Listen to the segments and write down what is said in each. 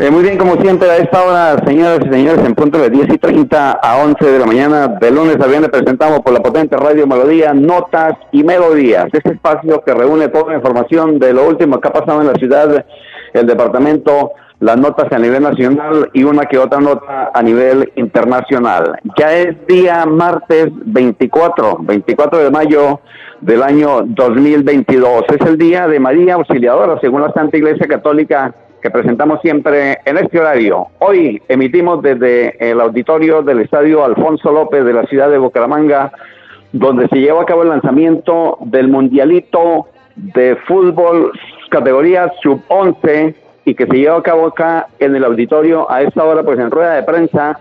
Eh, muy bien, como siempre, a esta hora, señoras y señores, en punto de 10 y 30 a 11 de la mañana, de lunes a viernes, presentamos por la potente radio Melodía Notas y Melodías. Este espacio que reúne toda la información de lo último que ha pasado en la ciudad el departamento las notas a nivel nacional y una que otra nota a nivel internacional. Ya es día martes 24, 24 de mayo del año 2022. Es el día de María Auxiliadora, según la Santa Iglesia Católica que presentamos siempre en este horario. Hoy emitimos desde el auditorio del Estadio Alfonso López de la ciudad de Bucaramanga, donde se lleva a cabo el lanzamiento del Mundialito de Fútbol categoría sub-11 y que se lleva a cabo acá en el auditorio a esta hora, pues en rueda de prensa.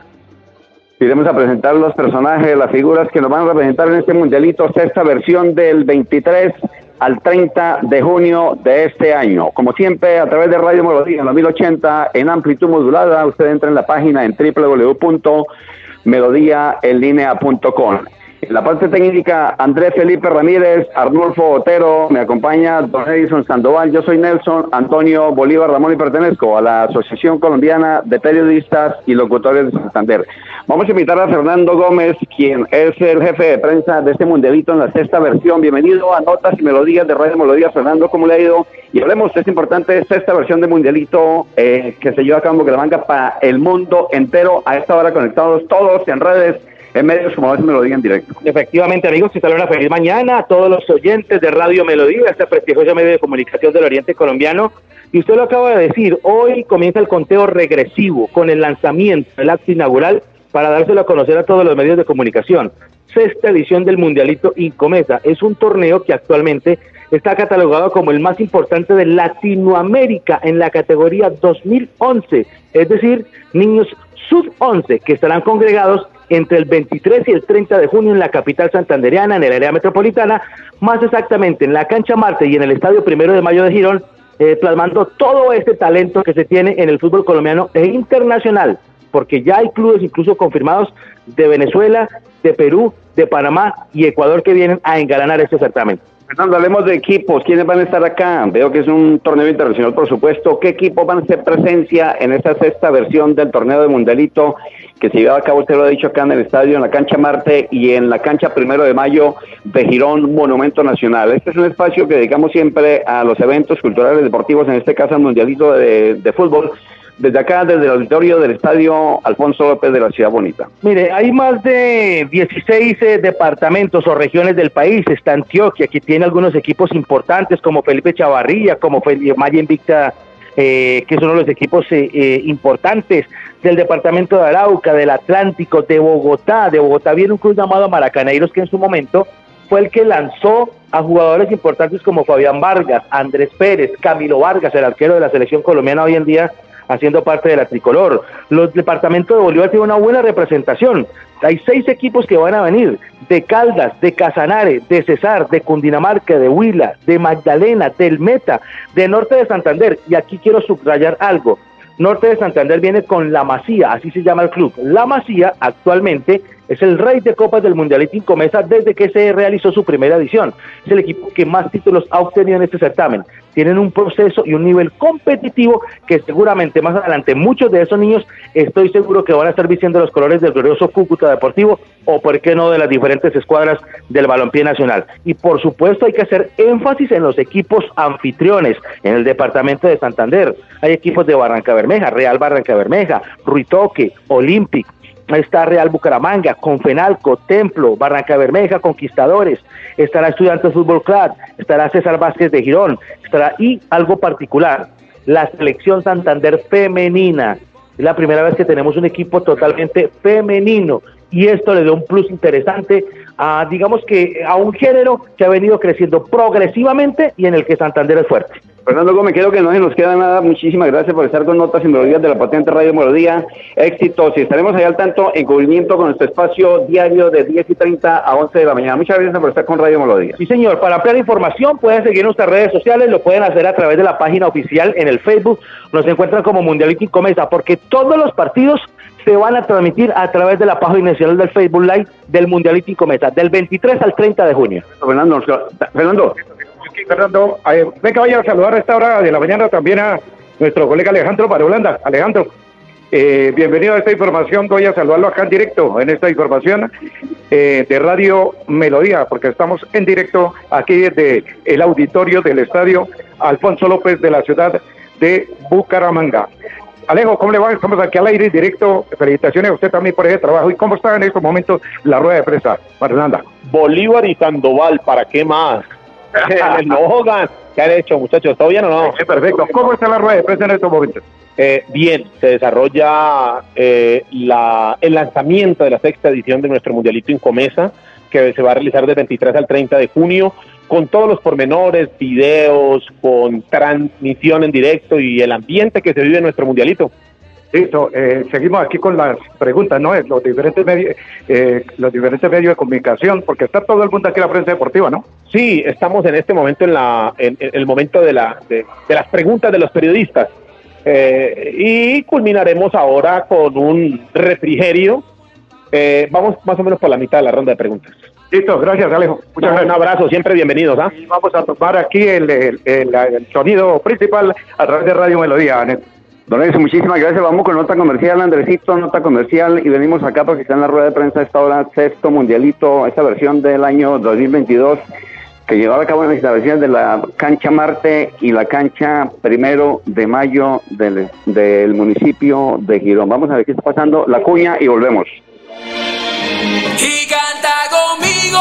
Iremos a presentar los personajes, las figuras que nos van a representar en este mundialito, sexta versión del 23 al 30 de junio de este año. Como siempre, a través de Radio Melodía en la 1080 en amplitud modulada, usted entra en la página en www.melodiaenlinea.com. En la parte técnica, Andrés Felipe Ramírez, Arnulfo Otero, me acompaña Don Edison Sandoval, yo soy Nelson Antonio Bolívar Ramón y pertenezco a la Asociación Colombiana de Periodistas y Locutores de Santander. Vamos a invitar a Fernando Gómez, quien es el jefe de prensa de este mundialito en la sexta versión. Bienvenido a Notas y Melodías de Radio Melodías. Fernando, ¿cómo le ha ido? Y hablemos de esta importante sexta versión de mundialito eh, que se lleva a cabo en Bucaramanga para el mundo entero. A esta hora conectados todos en redes en medios como a me lo digan directo. Efectivamente, amigos, y una feliz mañana a todos los oyentes de Radio Melodía, este prestigioso medio de comunicación del Oriente Colombiano. Y usted lo acaba de decir, hoy comienza el conteo regresivo con el lanzamiento del acto inaugural para dárselo a conocer a todos los medios de comunicación. Sexta edición del Mundialito Incomesa. Es un torneo que actualmente está catalogado como el más importante de Latinoamérica en la categoría 2011, es decir, niños sub-11 que estarán congregados entre el 23 y el 30 de junio en la capital santandereana, en el área metropolitana, más exactamente en la cancha Marte y en el estadio Primero de Mayo de Girón, eh, plasmando todo este talento que se tiene en el fútbol colombiano e internacional, porque ya hay clubes incluso confirmados de Venezuela, de Perú, de Panamá y Ecuador que vienen a engalanar este certamen. Fernando, hablemos de equipos. ¿Quiénes van a estar acá? Veo que es un torneo internacional, por supuesto. ¿Qué equipos van a hacer presencia en esta sexta versión del torneo de Mundialito que se lleva a cabo, usted lo ha dicho acá en el estadio, en la cancha Marte y en la cancha Primero de Mayo de Girón, Monumento Nacional? Este es un espacio que dedicamos siempre a los eventos culturales deportivos, en este caso al Mundialito de Fútbol desde acá, desde el auditorio del Estadio Alfonso López de la Ciudad Bonita. Mire, hay más de 16 eh, departamentos o regiones del país. Está Antioquia, que tiene algunos equipos importantes como Felipe Chavarría, como Maya Invicta, eh, que son uno de los equipos eh, importantes del departamento de Arauca, del Atlántico, de Bogotá. De Bogotá viene un club llamado Maracaneiros que en su momento fue el que lanzó a jugadores importantes como Fabián Vargas, Andrés Pérez, Camilo Vargas, el arquero de la selección colombiana hoy en día haciendo parte de la tricolor. Los departamentos de Bolívar tienen una buena representación. Hay seis equipos que van a venir, de Caldas, de Casanare, de Cesar, de Cundinamarca, de Huila, de Magdalena, del Meta, de Norte de Santander. Y aquí quiero subrayar algo. Norte de Santander viene con La Masía, así se llama el club. La Masía actualmente es el rey de copas del Mundialito Incomesa desde que se realizó su primera edición. Es el equipo que más títulos ha obtenido en este certamen. Tienen un proceso y un nivel competitivo que seguramente más adelante muchos de esos niños estoy seguro que van a estar vistiendo los colores del glorioso Cúcuta Deportivo o por qué no de las diferentes escuadras del balompié nacional. Y por supuesto hay que hacer énfasis en los equipos anfitriones en el departamento de Santander. Hay equipos de Barranca Bermeja, Real Barranca Bermeja, Ruitoque, Olympic, está Real Bucaramanga, Confenalco, Templo, Barranca Bermeja, Conquistadores, estará Estudiantes Fútbol Club, estará César Vázquez de Girón, estará y algo particular, la selección Santander femenina. Es la primera vez que tenemos un equipo totalmente femenino y esto le da un plus interesante a, digamos que, a un género que ha venido creciendo progresivamente y en el que Santander es fuerte. Fernando Gómez, creo que no se nos queda nada. Muchísimas gracias por estar con Notas y Melodías de la Patente Radio Melodía. Éxitos y estaremos allá al tanto en cubrimiento con nuestro espacio diario de 10 y 30 a 11 de la mañana. Muchas gracias por estar con Radio Melodía. Sí, señor. Para ampliar información pueden seguir nuestras redes sociales, lo pueden hacer a través de la página oficial en el Facebook. Nos encuentran como Mundiality Comesa, porque todos los partidos se van a transmitir a través de la página inicial del Facebook Live del Mundiality Cometa, del 23 al 30 de junio. Fernando, Fernando. Fernando, ven que vaya a saludar a esta hora de la mañana también a nuestro colega Alejandro para Holanda. Alejandro, eh, bienvenido a esta información. Voy a saludarlo acá en directo en esta información eh, de Radio Melodía, porque estamos en directo aquí desde el auditorio del estadio Alfonso López de la ciudad de Bucaramanga. Alejo, ¿cómo le va? Estamos aquí al aire directo. Felicitaciones a usted también por ese trabajo. ¿Y cómo está en estos momentos la rueda de prensa, Fernanda? Bolívar y Sandoval, ¿para qué más? Hogan, ¿qué han hecho, muchachos? ¿Todo bien o no? Sí, perfecto. ¿Cómo está la rueda de prensa en estos momentos? Eh, bien, se desarrolla eh, la, el lanzamiento de la sexta edición de nuestro Mundialito Incomesa, que se va a realizar del 23 al 30 de junio con todos los pormenores, videos, con transmisión en directo y el ambiente que se vive en nuestro mundialito. Listo, eh, seguimos aquí con las preguntas, ¿no? Los diferentes medios, eh, los diferentes medios de comunicación, porque está todo el mundo aquí en la prensa deportiva, ¿no? Sí, estamos en este momento en la, en, el momento de la, de, las preguntas de los periodistas eh, y culminaremos ahora con un refrigerio. vamos más o menos por la mitad de la ronda de preguntas. Listo, gracias Alejo. Muchas gracias. Un abrazo, siempre bienvenidos. ¿ah? vamos a tomar aquí el, el, sonido principal a través de Radio Melodía. Don Edson, muchísimas gracias. Vamos con nota comercial, Andresito, nota comercial, y venimos acá porque está en la rueda de prensa esta hora, sexto mundialito, esta versión del año 2022, que llevaba a cabo en las instalaciones de la cancha Marte y la cancha primero de mayo del, del municipio de Girón. Vamos a ver qué está pasando, la cuña y volvemos. Y conmigo,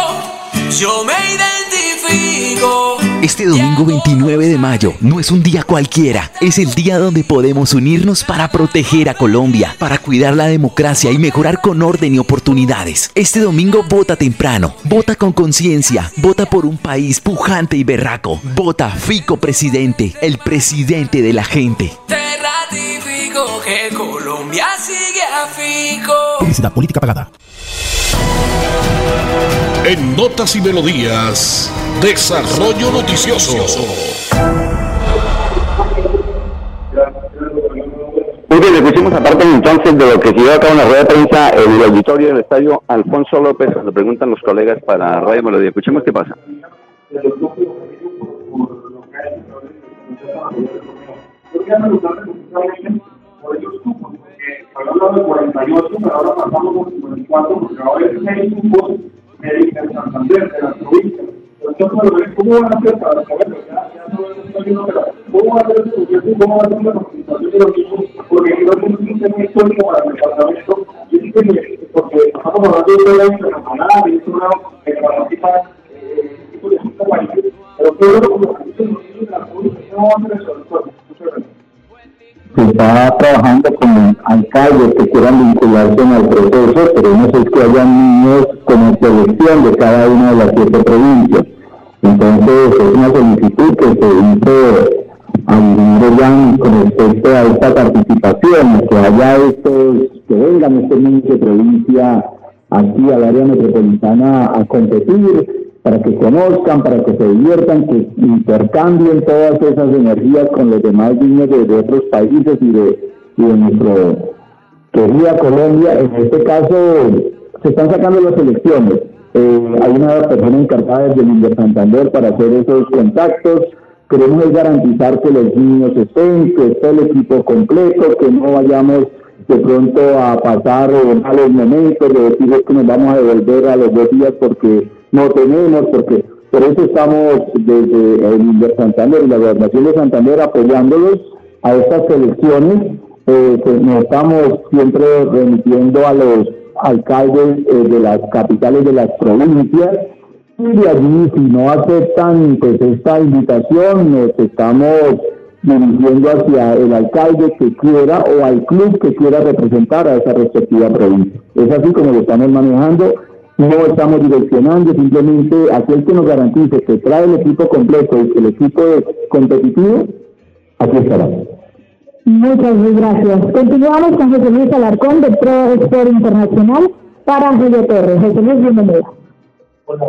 yo me identifico. Este domingo 29 de mayo no es un día cualquiera, es el día donde podemos unirnos para proteger a Colombia, para cuidar la democracia y mejorar con orden y oportunidades. Este domingo vota temprano, vota con conciencia, vota por un país pujante y berraco, vota Fico presidente, el presidente de la gente. Te ratifico que Colombia sigue a Fico. Publicidad política pagada. En Notas y Melodías, Desarrollo Noticioso. Muy bien, escuchemos aparte entonces de lo que se lleva a cabo en la rueda de prensa en el auditorio del estadio Alfonso López, le preguntan los colegas para Radio Melodía. Escuchemos qué pasa. por esos cupos, porque hablando de 48, pero ahora pasamos por 54, porque ahora hay 6 cupos de Santander, de las provincias. Entonces, ¿cómo van a hacer para saberlo? Ya, ¿cómo va a el cómo va a ser la participación de los mismos? Porque no es un tema histórico para el departamento, yo que, porque estamos hablando de una internacional, y es una que participa de países no a se está trabajando con alcaldes que quieran vincularse en el proceso, pero no sé que haya niños de cada una de las siete provincias. Entonces es una solicitud que se hizo al con respecto a esta participación, que haya estos, que vengan estos niños de provincia aquí al área metropolitana a competir para que conozcan, para que se diviertan, que intercambien todas esas energías con los demás niños de, otros países y de nuestro querida Colombia. En este caso, se están sacando las elecciones. Eh, hay una persona encargada desde el Santander para hacer esos contactos. Queremos garantizar que los niños estén, que esté el equipo completo, que no vayamos de pronto a pasar malos momentos, de decir que nos vamos a devolver a los dos días porque no tenemos, porque por eso estamos desde el Santander y la Gobernación de Santander apoyándolos a estas elecciones. Eh, nos estamos siempre remitiendo a los alcaldes eh, de las capitales de las provincias y de allí si no aceptan pues esta invitación nos estamos dirigiendo hacia el alcalde que quiera o al club que quiera representar a esa respectiva provincia. Es así como lo estamos manejando, no estamos direccionando, simplemente aquel que nos garantice que trae el equipo completo y que el equipo es competitivo, aquí estará. Muchas gracias. Continuamos con José Luis Alarcón de Pro Sport Internacional para Julio Torres. José Luis, bienvenido. Hola.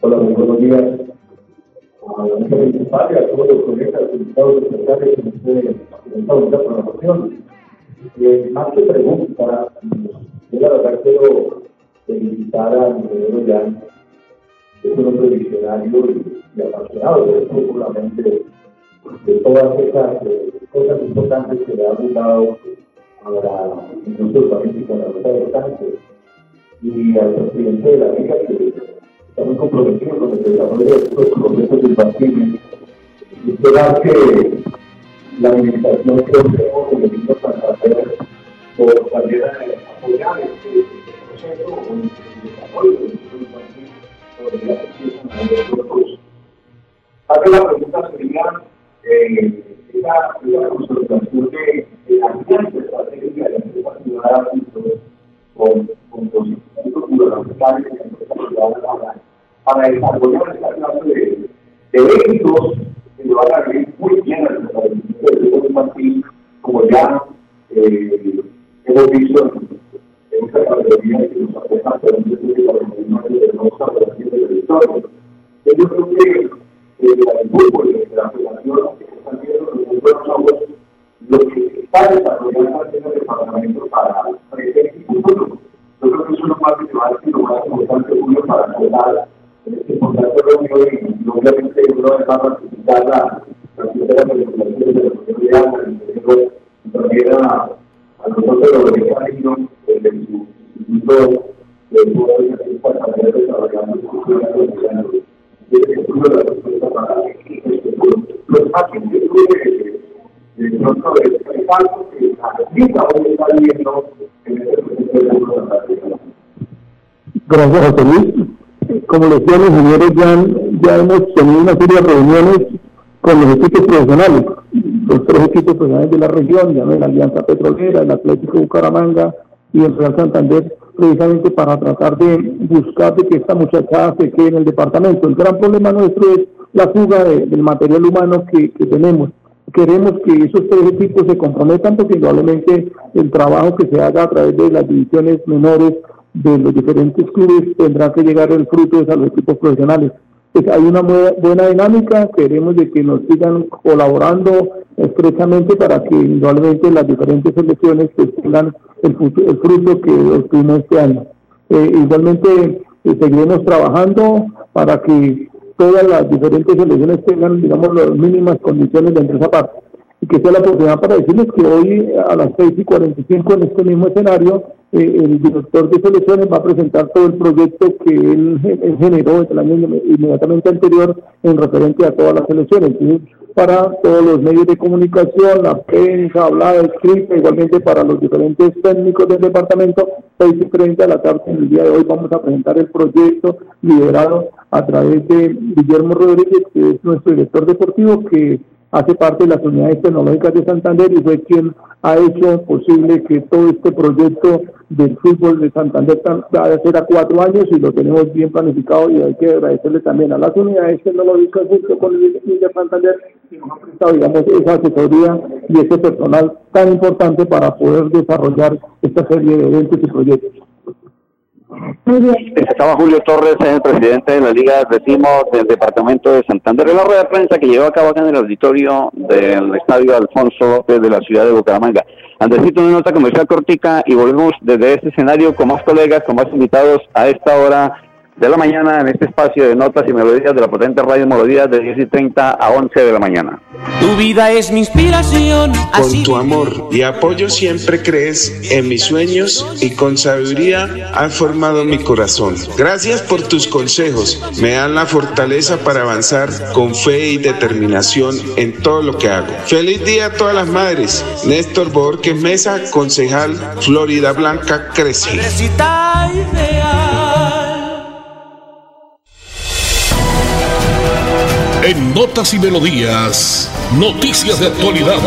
Hola, muy buenos días. A la principal y a todos los colegas invitados especiales que nos presentar una programación. Eh, más que pregunta, yo la verdad quiero felicitar a Miguel Jan, es un hombre visionario y, apasionado, seguramente de todas esas eh, cosas importantes que le ha brindado a la industria urbanística de la ruta de Sánchez y al presidente de la Liga que está muy comprometido con el desarrollo de estos procesos infantiles y esperar que la administración que hoy tenemos en el Ministro Santander por también apoyar este proceso o el desarrollo podría ser nosotros. Hace la pregunta sería eh, esa, consolidación de, de la alianza estratégica de la empresa privada con, con los institutos gubernamentales y la empresa privada para, para desarrollar esta clase de, de éxitos que le van a venir muy bien al del sector infantil, como ya eh, hemos visto en, en categoría que nos aporta a través de de nuestra operación de la historia. Yo creo que el fútbol y la federación que están viendo los ojos lo que está desarrollando en el departamento para presente futuro. Yo creo que eso es lo más relevante lo más importante para contar en este importante reunión y obviamente uno va a participar la primera manifestación de la comunidad, y también a, nosotros los mexicanos desde su Gracias, José Luis. Como le decía, los señores ya, ya hemos tenido una serie de reuniones con los equipos profesionales, los tres equipos profesionales de la región, ya la Alianza Petrolera, el Atlético Bucaramanga y el Real Santander, precisamente para tratar de buscar de que esta muchachada se quede en el departamento. El gran problema nuestro es la fuga de, del material humano que, tenemos queremos que esos tres equipos se comprometan porque probablemente el trabajo que se haga a través de las divisiones menores de los diferentes clubes tendrá que llegar el fruto de los equipos profesionales. Pues hay una buena dinámica, queremos de que nos sigan colaborando estrechamente para que indudablemente las diferentes selecciones pues, tengan el, el fruto que obtuvimos este año. Eh, igualmente eh, seguiremos trabajando para que todas las diferentes selecciones tengan, digamos, las mínimas condiciones de esa parte. Y que sea la oportunidad para decirles que hoy a las 6 y 45 en este mismo escenario, eh, el director de selecciones va a presentar todo el proyecto que él, él generó el año inmediatamente anterior en referente a todas las selecciones. para todos los medios de comunicación, la prensa, hablada, escrita, igualmente para los diferentes técnicos del departamento, 6 y 30 de la tarde en el día de hoy vamos a presentar el proyecto liderado a través de Guillermo Rodríguez, que es nuestro director deportivo, que hace parte de las unidades tecnológicas de Santander y fue quien ha hecho posible que todo este proyecto del fútbol de Santander va a a cuatro años y lo tenemos bien planificado y hay que agradecerle también a las unidades tecnológicas junto con el de Santander que nos han prestado digamos esa asesoría y ese personal tan importante para poder desarrollar esta serie de eventos y proyectos. Estaba Julio Torres, el presidente de la Liga de Decimos del Departamento de Santander. En la rueda de prensa que llevó a cabo acá en el auditorio del Estadio Alfonso López de la ciudad de Bucaramanga. Andresito, una nota comercial cortica y volvemos desde este escenario con más colegas, con más invitados a esta hora de la mañana en este espacio de notas y melodías de la potente radio Melodías de 10 y 30 a 11 de la mañana. Tu vida es mi inspiración. Con tu amor y apoyo siempre crees en mis sueños y con sabiduría has formado mi corazón. Gracias por tus consejos. Me dan la fortaleza para avanzar con fe y determinación en todo lo que hago. Feliz día a todas las madres. Néstor Borges Mesa, concejal Florida Blanca Crece. En Notas y Melodías, noticias de actualidad.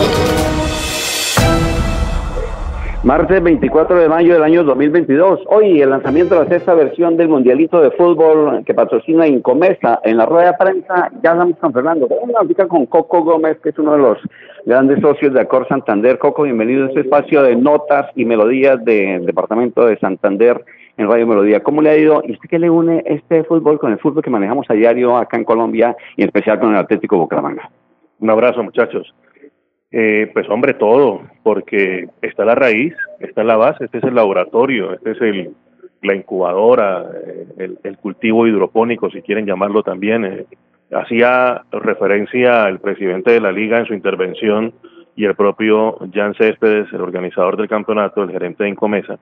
Martes 24 de mayo del año 2022. Hoy el lanzamiento de la sexta versión del Mundialito de Fútbol que patrocina Incomesa. En la rueda de prensa ya hablamos con Fernando. Vamos a con Coco Gómez, que es uno de los grandes socios de Acor Santander. Coco, bienvenido a este espacio de notas y melodías del departamento de Santander en Radio Melodía. ¿Cómo le ha ido? ¿Y usted qué le une este fútbol con el fútbol que manejamos a diario acá en Colombia y en especial con el Atlético Bucaramanga? Un abrazo, muchachos. Eh, pues hombre, todo, porque está la raíz, está la base, este es el laboratorio, este es el, la incubadora, eh, el, cultivo hidropónico, si quieren llamarlo también. Eh, hacía referencia el presidente de la liga en su intervención y el propio Jan Céspedes, el organizador del campeonato, el gerente de Incomesa,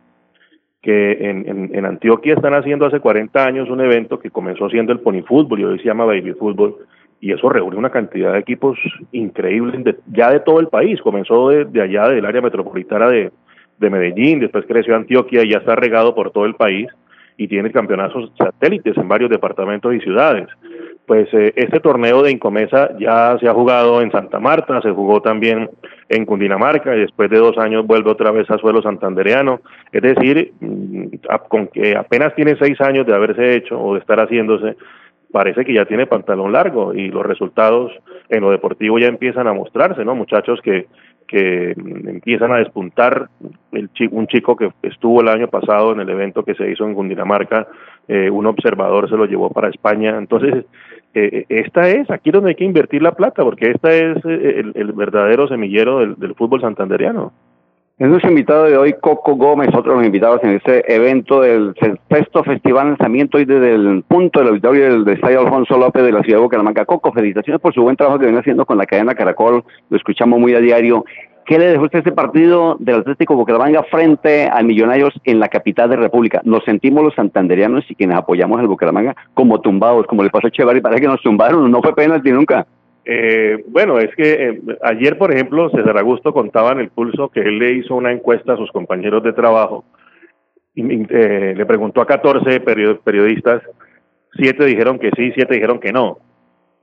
que en, en, Antioquia están haciendo hace 40 años un evento que comenzó siendo el pony fútbol y hoy se llama baby fútbol y eso reúne una cantidad de equipos increíbles ya de todo el país. Comenzó de, allá del área metropolitana de, de, Medellín, después creció Antioquia y ya está regado por todo el país y tiene campeonatos satélites en varios departamentos y ciudades. Pues eh, este torneo de Incomesa ya se ha jugado en Santa Marta, se jugó también en Cundinamarca y después de dos años vuelve otra vez a suelo santandereano. Es decir, mm, con que apenas tiene seis años de haberse hecho o de estar haciéndose, parece que ya tiene pantalón largo y los resultados en lo deportivo ya empiezan a mostrarse, ¿no? Muchachos que, que empiezan a despuntar. El un chico que estuvo el año pasado en el evento que se hizo en Cundinamarca, eh, un observador se lo llevó para España. Entonces, eh, esta es aquí donde hay que invertir la plata, porque esta es eh, el, verdadero semillero del, del fútbol santanderiano. Es nuestro invitado de hoy, Coco Gómez, otro de los invitados en este evento del sexto festival lanzamiento hoy desde el punto del auditorio del Estadio Alfonso López de la ciudad de Bucaramanga. Coco, felicitaciones por su buen trabajo que viene haciendo con la cadena Caracol, lo escuchamos muy a diario. ¿Qué le dejó usted este partido del Atlético Bucaramanga frente al Millonarios en la capital de República? Nos sentimos los santanderianos y quienes apoyamos al Bucaramanga como tumbados, como le pasó a Chevar parece que nos tumbaron, no fue penalti nunca. Eh, bueno, es que eh, ayer, por ejemplo, César Augusto contaba en el pulso que él le hizo una encuesta a sus compañeros de trabajo y eh, le preguntó a 14 periodistas, siete dijeron que sí, siete dijeron que no.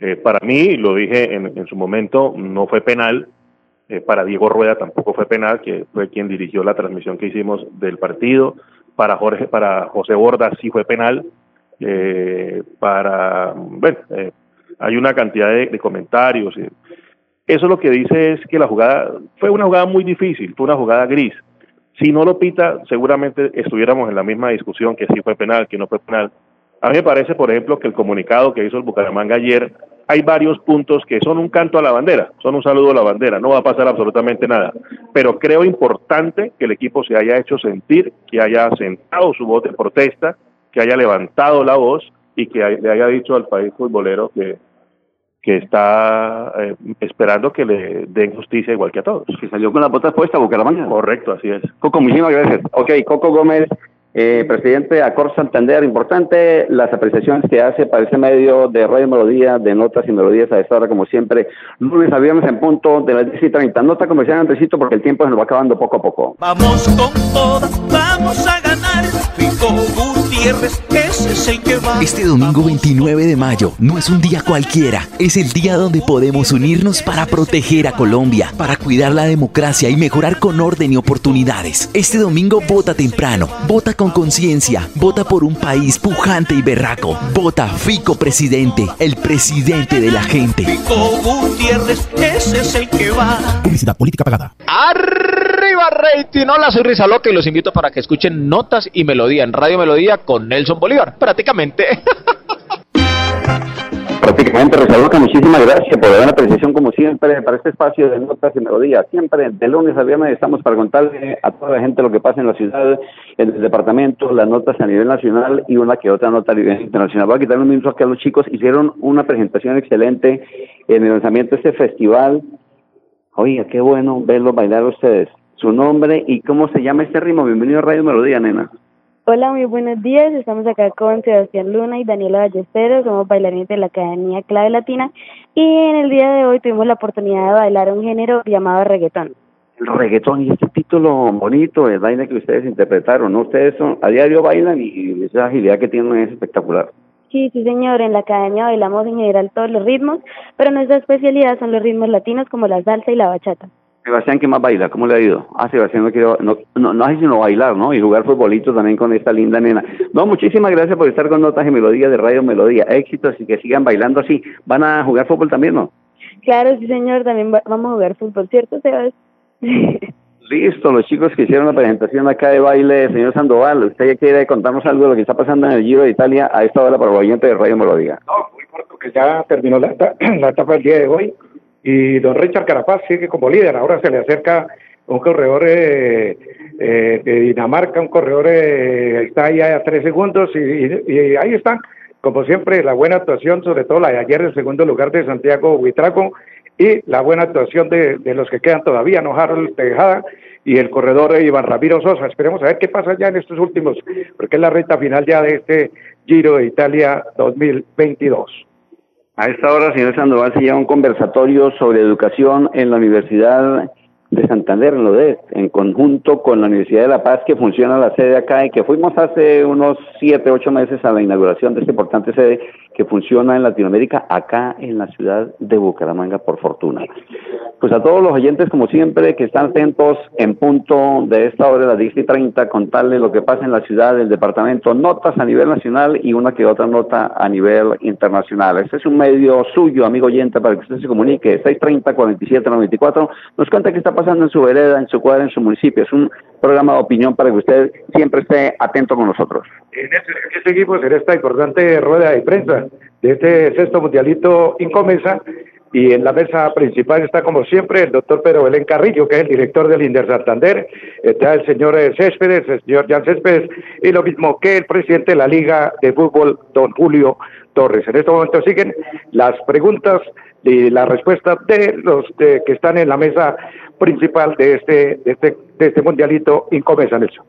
Eh, para mí, lo dije en, en, su momento, no fue penal. para Diego Rueda tampoco fue penal, que fue quien dirigió la transmisión que hicimos del partido. Para Jorge, para José Borda sí fue penal. para, bueno, hay una cantidad de, comentarios. Eso lo que dice es que la jugada fue una jugada muy difícil, fue una jugada gris. Si no lo pita, seguramente estuviéramos en la misma discusión que si fue penal, que no fue penal. A mí me parece, por ejemplo, que el comunicado que hizo el Bucaramanga ayer, hay varios puntos que son un canto a la bandera, son un saludo a la bandera, no va a pasar absolutamente nada. Pero creo importante que el equipo se haya hecho sentir, que haya sentado su voz de protesta, que haya levantado la voz y que le haya dicho al país futbolero que que está eh, esperando que le den justicia igual que a todos. Que salió con la botas puesta, Bucaramanga. Correcto, así es. Coco, muchísimas gracias. Ok, Coco Gómez, eh, presidente de Acor Santander. Importante las apreciaciones que hace para ese medio de Radio Melodía, de Notas y Melodías a esta hora, como siempre, lunes a viernes en punto de las 10 y 30. Nota comercial antecito porque el tiempo se nos va acabando poco a poco. Vamos con todas, vamos a ganar. Este domingo 29 de mayo no es un día cualquiera, es el día donde podemos unirnos para proteger a Colombia, para cuidar la democracia y mejorar con orden y oportunidades. Este domingo vota temprano, vota con conciencia, vota por un país pujante y berraco. Vota Fico presidente, el presidente de la gente. Fico Gutiérrez, ese es el que va. Publicidad política pagada. Arriba rating, hola soy Risa Loca y los invito para que escuchen Notas y Melodía en Radio Melodía con Nelson Bolívar, prácticamente. prácticamente Rosalba, muchísimas gracias por dar una apreciación como siempre para este espacio de notas y melodías. Siempre de lunes a viernes estamos para contarle a toda la gente lo que pasa en la ciudad, en el departamento, las notas a nivel nacional y una que otra nota a nivel internacional. Voy a quitar un minuto aquí a los chicos. Hicieron una presentación excelente en el lanzamiento de este festival. Oiga, qué bueno verlos bailar ustedes. Su nombre y cómo se llama este ritmo. Bienvenido a Radio Melodía, nena. Hola, muy buenos días. Estamos acá con Sebastián Luna y Daniela Ballesteros. Somos bailarines de la Academia Clave Latina. Y en el día de hoy tuvimos la oportunidad de bailar un género llamado reggaetón. El reggaetón y este título bonito, el baile que ustedes interpretaron, ¿no? Ustedes son, a diario bailan y esa agilidad que tienen es espectacular. Sí, sí, señor. En la academia bailamos en general todos los ritmos, pero nuestra especialidad son los ritmos latinos como la salsa y la bachata. Sebastián, ¿qué más baila? ¿Cómo le ha ido? Ah, Sebastián no quiere, no, no, no hace sino bailar, ¿no? Y jugar futbolito también con esta linda nena. No, muchísimas gracias por estar con Notas y Melodía de Radio Melodía. Éxitos y que sigan bailando así. ¿Van a jugar fútbol también, no? Claro, sí, señor. También vamos a jugar fútbol, ¿cierto, Sebas? Listo, los chicos que hicieron la presentación acá de baile, señor Sandoval, ¿usted ya quiere contarnos algo de lo que está pasando en el Giro de Italia a esta hora para los oyentes de Radio Melodía? No, muy corto, que ya terminó la, la etapa del día de hoy y don Richard Carapaz sigue como líder. Ahora se le acerca un corredor eh, eh, de Dinamarca, un corredor eh, está ahí a tres segundos y, ahí están, como siempre, la buena actuación, sobre todo la de ayer, el segundo lugar de Santiago Huitraco y la buena actuación de, los que quedan todavía, no Harold Tejada y el corredor Iván Ramiro Sosa. Esperemos a ver qué pasa ya en estos últimos, porque es la recta final ya de este Giro de Italia 2022. A esta hora, señor Sandoval, se lleva un conversatorio sobre educación en la Universidad de Santander, en LODES, en conjunto con la Universidad de La Paz, que funciona la sede acá y que fuimos hace unos siete, ocho meses a la inauguración de esta importante sede que funciona en Latinoamérica, acá en la ciudad de Bucaramanga, por fortuna. Pues a todos los oyentes, como siempre, que están atentos en punto de esta hora de las 10 y 30, contarles lo que pasa en la ciudad, del departamento, notas a nivel nacional y una que otra nota a nivel internacional. Este es un medio suyo, amigo oyente, para que usted se comunique. 630-4794. Nos cuenta qué está pasando en su vereda, en su cuadra, en su municipio. Es un programa de opinión para que usted siempre esté atento con nosotros. En este, seguimos en esta importante rueda de prensa de este sexto mundialito Incomesa y en la mesa principal está como siempre el doctor Pedro Belén Carrillo, que es el director del Inder Santander, está el señor eh, Céspedes, el señor Jan Céspedes, y lo mismo que el presidente de la Liga de Fútbol, don Julio Torres. En este momento siguen las preguntas y las respuestas de los que están en la mesa principal de este, de este, este mundialito Incomesa, Nelson.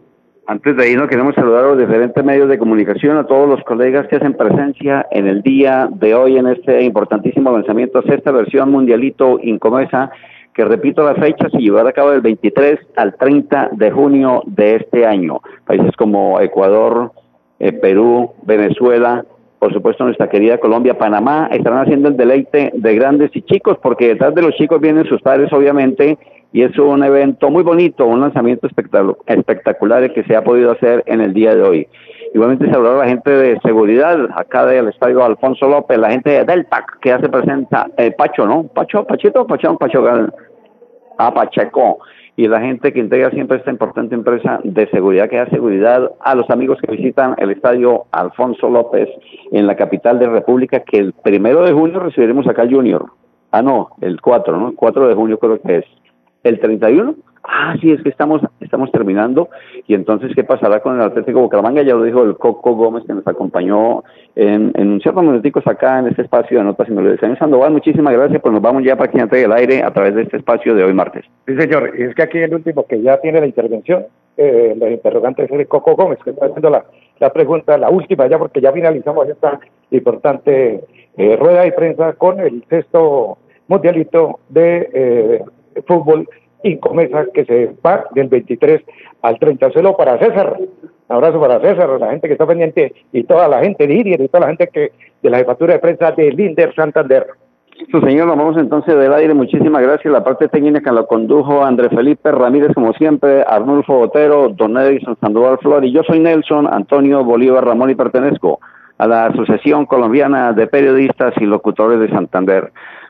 Antes de irnos, queremos saludar a los diferentes medios de comunicación, a todos los colegas que hacen presencia en el día de hoy en este importantísimo lanzamiento, sexta versión mundialito Incomesa, que repito la fecha, se llevará a cabo del 23 al 30 de junio de este año. Países como Ecuador, eh, Perú, Venezuela, por supuesto nuestra querida Colombia, Panamá, estarán haciendo el deleite de grandes y chicos, porque detrás de los chicos vienen sus padres, obviamente, y es un evento muy bonito, un lanzamiento espectacular que se ha podido hacer en el día de hoy. Igualmente saludar a la gente de seguridad acá del estadio Alfonso López, la gente de Deltac que hace presenta, eh, Pacho, ¿no? Pacho, Pachito, Pacho, Pacho, ah, Pacheco, y la gente que integra siempre esta importante empresa de seguridad que da seguridad a los amigos que visitan el estadio Alfonso López en la capital de República, que el primero de junio recibiremos acá Junior. Ah, no, el 4, ¿no? El 4 de junio creo que es el 31. Ah, sí, es que estamos, estamos terminando. Y entonces, ¿qué pasará con el Atlético Bucaramanga? Ya lo dijo el Coco Gómez, que nos acompañó en, en un cierto minuticos acá en este espacio de Notas Melodías. Señor Sandoval, muchísimas gracias. Pues nos vamos ya para que entre el aire a través de este espacio de hoy martes. Sí, señor. Y es que aquí el último que ya tiene la intervención, eh, la interrogante es el Coco Gómez, que está haciendo la, la pregunta, la última ya, porque ya finalizamos esta importante eh, rueda de prensa con el sexto mundialito de eh, fútbol y Comesa que se va del 23 al 30. Saludo para César, un abrazo para César, la gente que está pendiente y toda la gente de Iria y toda la gente que de la jefatura de prensa de Linder Santander. Su señor, nos vamos entonces del aire. Muchísimas gracias. La parte técnica lo condujo André Felipe Ramírez, como siempre, Arnulfo Botero, Don Edison Sandoval Flor y yo soy Nelson Antonio Bolívar Ramón y pertenezco a la Asociación Colombiana de Periodistas y Locutores de Santander.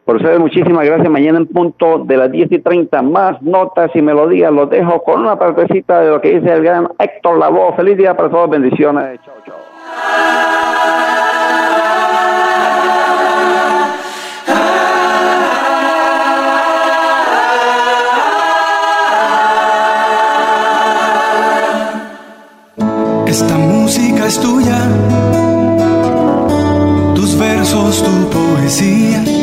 Por ustedes, muchísimas gracias. Mañana en punto de las 10 y 30, más notas y melodías. Los dejo con una partecita de lo que dice el gran Héctor Lavoe. Feliz día para todos. Bendiciones. Chao, chao. Esta música es tuya, tus versos, tu poesía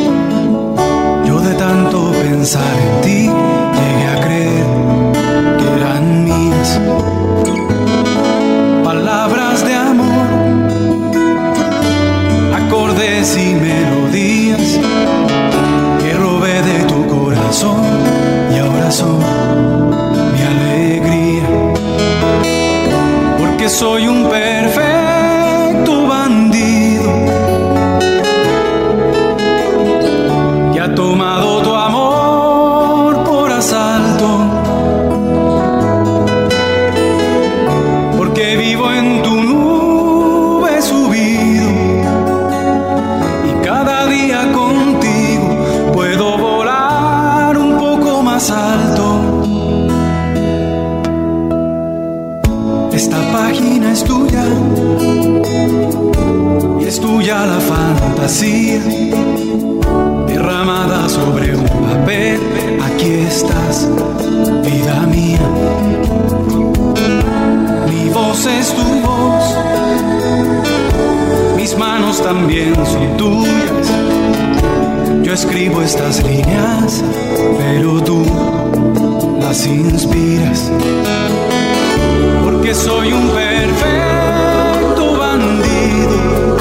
Porque soy un perfecto bandido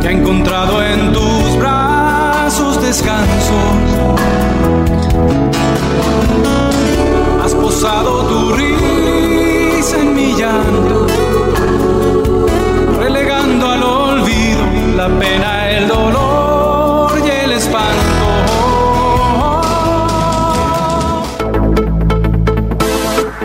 que ha encontrado en tus brazos descanso. Has posado tu risa en mi llanto, relegando al olvido la pena, el dolor y el espanto.